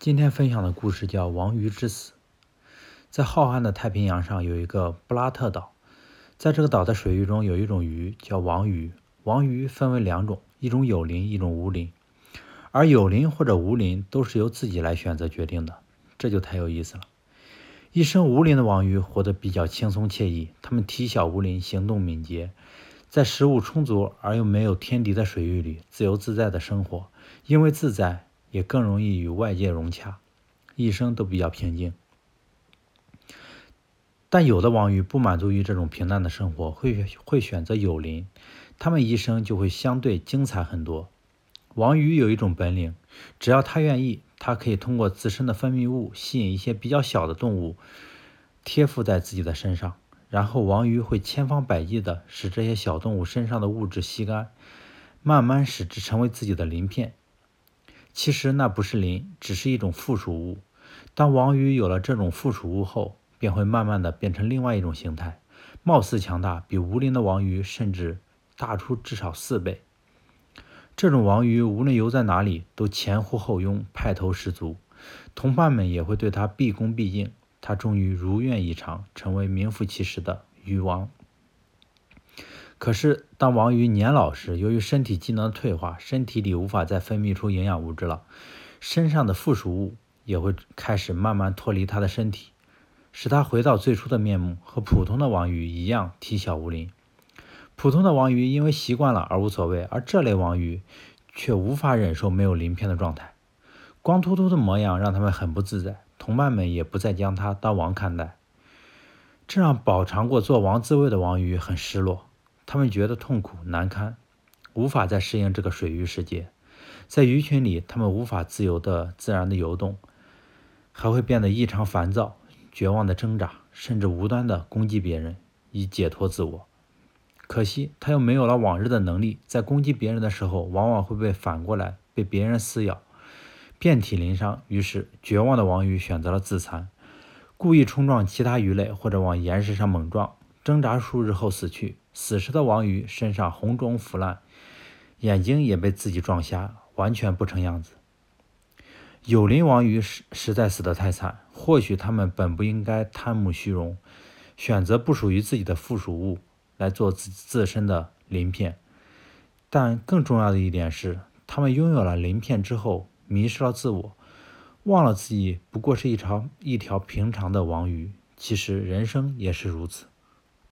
今天分享的故事叫《王鱼之死》。在浩瀚的太平洋上有一个布拉特岛，在这个岛的水域中有一种鱼叫王鱼。王鱼分为两种，一种有鳞，一种无鳞。而有鳞或者无鳞都是由自己来选择决定的，这就太有意思了。一生无鳞的王鱼活得比较轻松惬意，它们体小无鳞，行动敏捷，在食物充足而又没有天敌的水域里自由自在的生活，因为自在。也更容易与外界融洽，一生都比较平静。但有的王鱼不满足于这种平淡的生活，会会选择有鳞，它们一生就会相对精彩很多。王鱼有一种本领，只要它愿意，它可以通过自身的分泌物吸引一些比较小的动物贴附在自己的身上，然后王鱼会千方百计地使这些小动物身上的物质吸干，慢慢使之成为自己的鳞片。其实那不是磷，只是一种附属物。当王鱼有了这种附属物后，便会慢慢的变成另外一种形态，貌似强大，比无鳞的王鱼甚至大出至少四倍。这种王鱼无论游在哪里，都前呼后拥，派头十足，同伴们也会对它毕恭毕敬。它终于如愿以偿，成为名副其实的鱼王。可是，当王鱼年老时，由于身体机能退化，身体里无法再分泌出营养物质了，身上的附属物也会开始慢慢脱离它的身体，使它回到最初的面目，和普通的王鱼一样体小无鳞。普通的王鱼因为习惯了而无所谓，而这类王鱼却无法忍受没有鳞片的状态，光秃秃的模样让他们很不自在，同伴们也不再将它当王看待，这让饱尝过做王滋味的王鱼很失落。他们觉得痛苦难堪，无法再适应这个水域世界。在鱼群里，他们无法自由的、自然的游动，还会变得异常烦躁、绝望的挣扎，甚至无端的攻击别人以解脱自我。可惜，他又没有了往日的能力，在攻击别人的时候，往往会被反过来被别人撕咬，遍体鳞伤。于是，绝望的王鱼选择了自残，故意冲撞其他鱼类，或者往岩石上猛撞，挣扎数日后死去。死时的王鱼身上红肿腐烂，眼睛也被自己撞瞎，完全不成样子。有鳞王鱼实实在死得太惨，或许他们本不应该贪慕虚荣，选择不属于自己的附属物来做自自身的鳞片。但更重要的一点是，他们拥有了鳞片之后，迷失了自我，忘了自己不过是一条一条平常的王鱼。其实人生也是如此。